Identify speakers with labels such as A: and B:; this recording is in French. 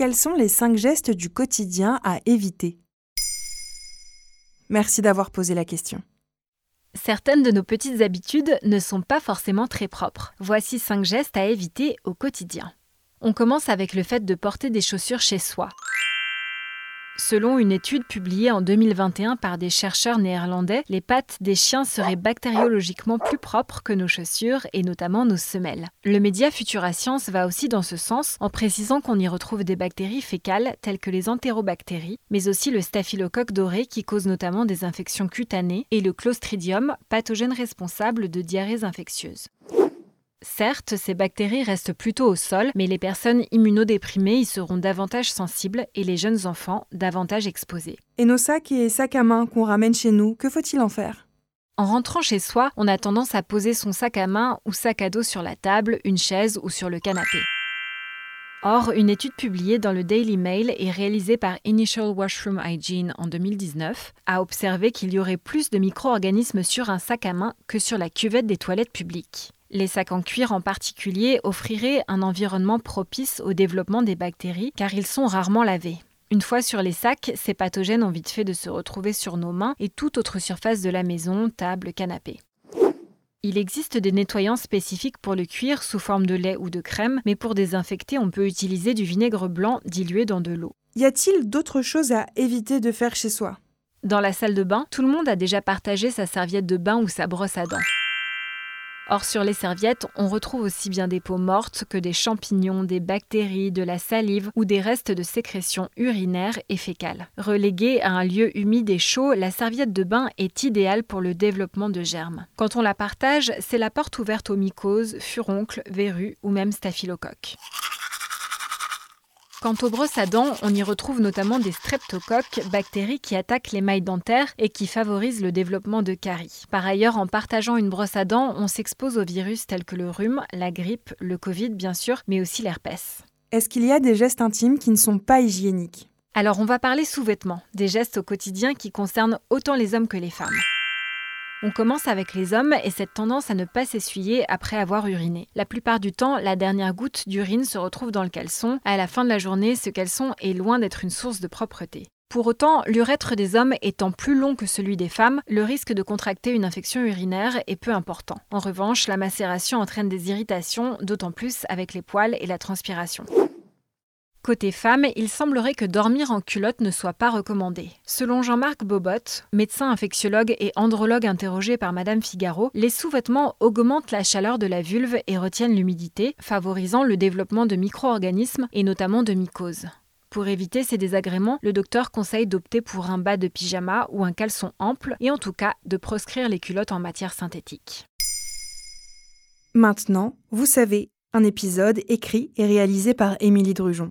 A: quels sont les 5 gestes du quotidien à éviter? Merci d'avoir posé la question.
B: Certaines de nos petites habitudes ne sont pas forcément très propres. Voici 5 gestes à éviter au quotidien. On commence avec le fait de porter des chaussures chez soi. Selon une étude publiée en 2021 par des chercheurs néerlandais, les pattes des chiens seraient bactériologiquement plus propres que nos chaussures et notamment nos semelles. Le média Futura Science va aussi dans ce sens en précisant qu'on y retrouve des bactéries fécales telles que les entérobactéries, mais aussi le staphylocoque doré qui cause notamment des infections cutanées et le clostridium, pathogène responsable de diarrhées infectieuses. Certes, ces bactéries restent plutôt au sol, mais les personnes immunodéprimées y seront davantage sensibles et les jeunes enfants davantage exposés.
A: Et nos sacs et sacs à main qu'on ramène chez nous, que faut-il en faire?
B: En rentrant chez soi, on a tendance à poser son sac à main ou sac à dos sur la table, une chaise ou sur le canapé. Or, une étude publiée dans le Daily Mail et réalisée par Initial Washroom Hygiene en 2019 a observé qu'il y aurait plus de micro-organismes sur un sac à main que sur la cuvette des toilettes publiques. Les sacs en cuir en particulier offriraient un environnement propice au développement des bactéries car ils sont rarement lavés. Une fois sur les sacs, ces pathogènes ont vite fait de se retrouver sur nos mains et toute autre surface de la maison, table, canapé. Il existe des nettoyants spécifiques pour le cuir sous forme de lait ou de crème, mais pour désinfecter, on peut utiliser du vinaigre blanc dilué dans de l'eau.
A: Y a-t-il d'autres choses à éviter de faire chez soi?
B: Dans la salle de bain, tout le monde a déjà partagé sa serviette de bain ou sa brosse à dents. Or, sur les serviettes, on retrouve aussi bien des peaux mortes que des champignons, des bactéries, de la salive ou des restes de sécrétions urinaires et fécales. Reléguée à un lieu humide et chaud, la serviette de bain est idéale pour le développement de germes. Quand on la partage, c'est la porte ouverte aux mycoses, furoncles, verrues ou même staphylocoques. Quant aux brosses à dents, on y retrouve notamment des streptocoques, bactéries qui attaquent les mailles dentaires et qui favorisent le développement de caries. Par ailleurs, en partageant une brosse à dents, on s'expose aux virus tels que le rhume, la grippe, le Covid bien sûr, mais aussi l'herpès.
A: Est-ce qu'il y a des gestes intimes qui ne sont pas hygiéniques?
B: Alors on va parler sous-vêtements, des gestes au quotidien qui concernent autant les hommes que les femmes. On commence avec les hommes et cette tendance à ne pas s'essuyer après avoir uriné. La plupart du temps, la dernière goutte d'urine se retrouve dans le caleçon. À la fin de la journée, ce caleçon est loin d'être une source de propreté. Pour autant, l'urètre des hommes étant plus long que celui des femmes, le risque de contracter une infection urinaire est peu important. En revanche, la macération entraîne des irritations, d'autant plus avec les poils et la transpiration. Côté femme, il semblerait que dormir en culotte ne soit pas recommandé. Selon Jean-Marc Bobot, médecin infectiologue et andrologue interrogé par Madame Figaro, les sous-vêtements augmentent la chaleur de la vulve et retiennent l'humidité, favorisant le développement de micro-organismes et notamment de mycoses. Pour éviter ces désagréments, le docteur conseille d'opter pour un bas de pyjama ou un caleçon ample et en tout cas de proscrire les culottes en matière synthétique.
A: Maintenant, vous savez, un épisode écrit et réalisé par Émilie Drujon.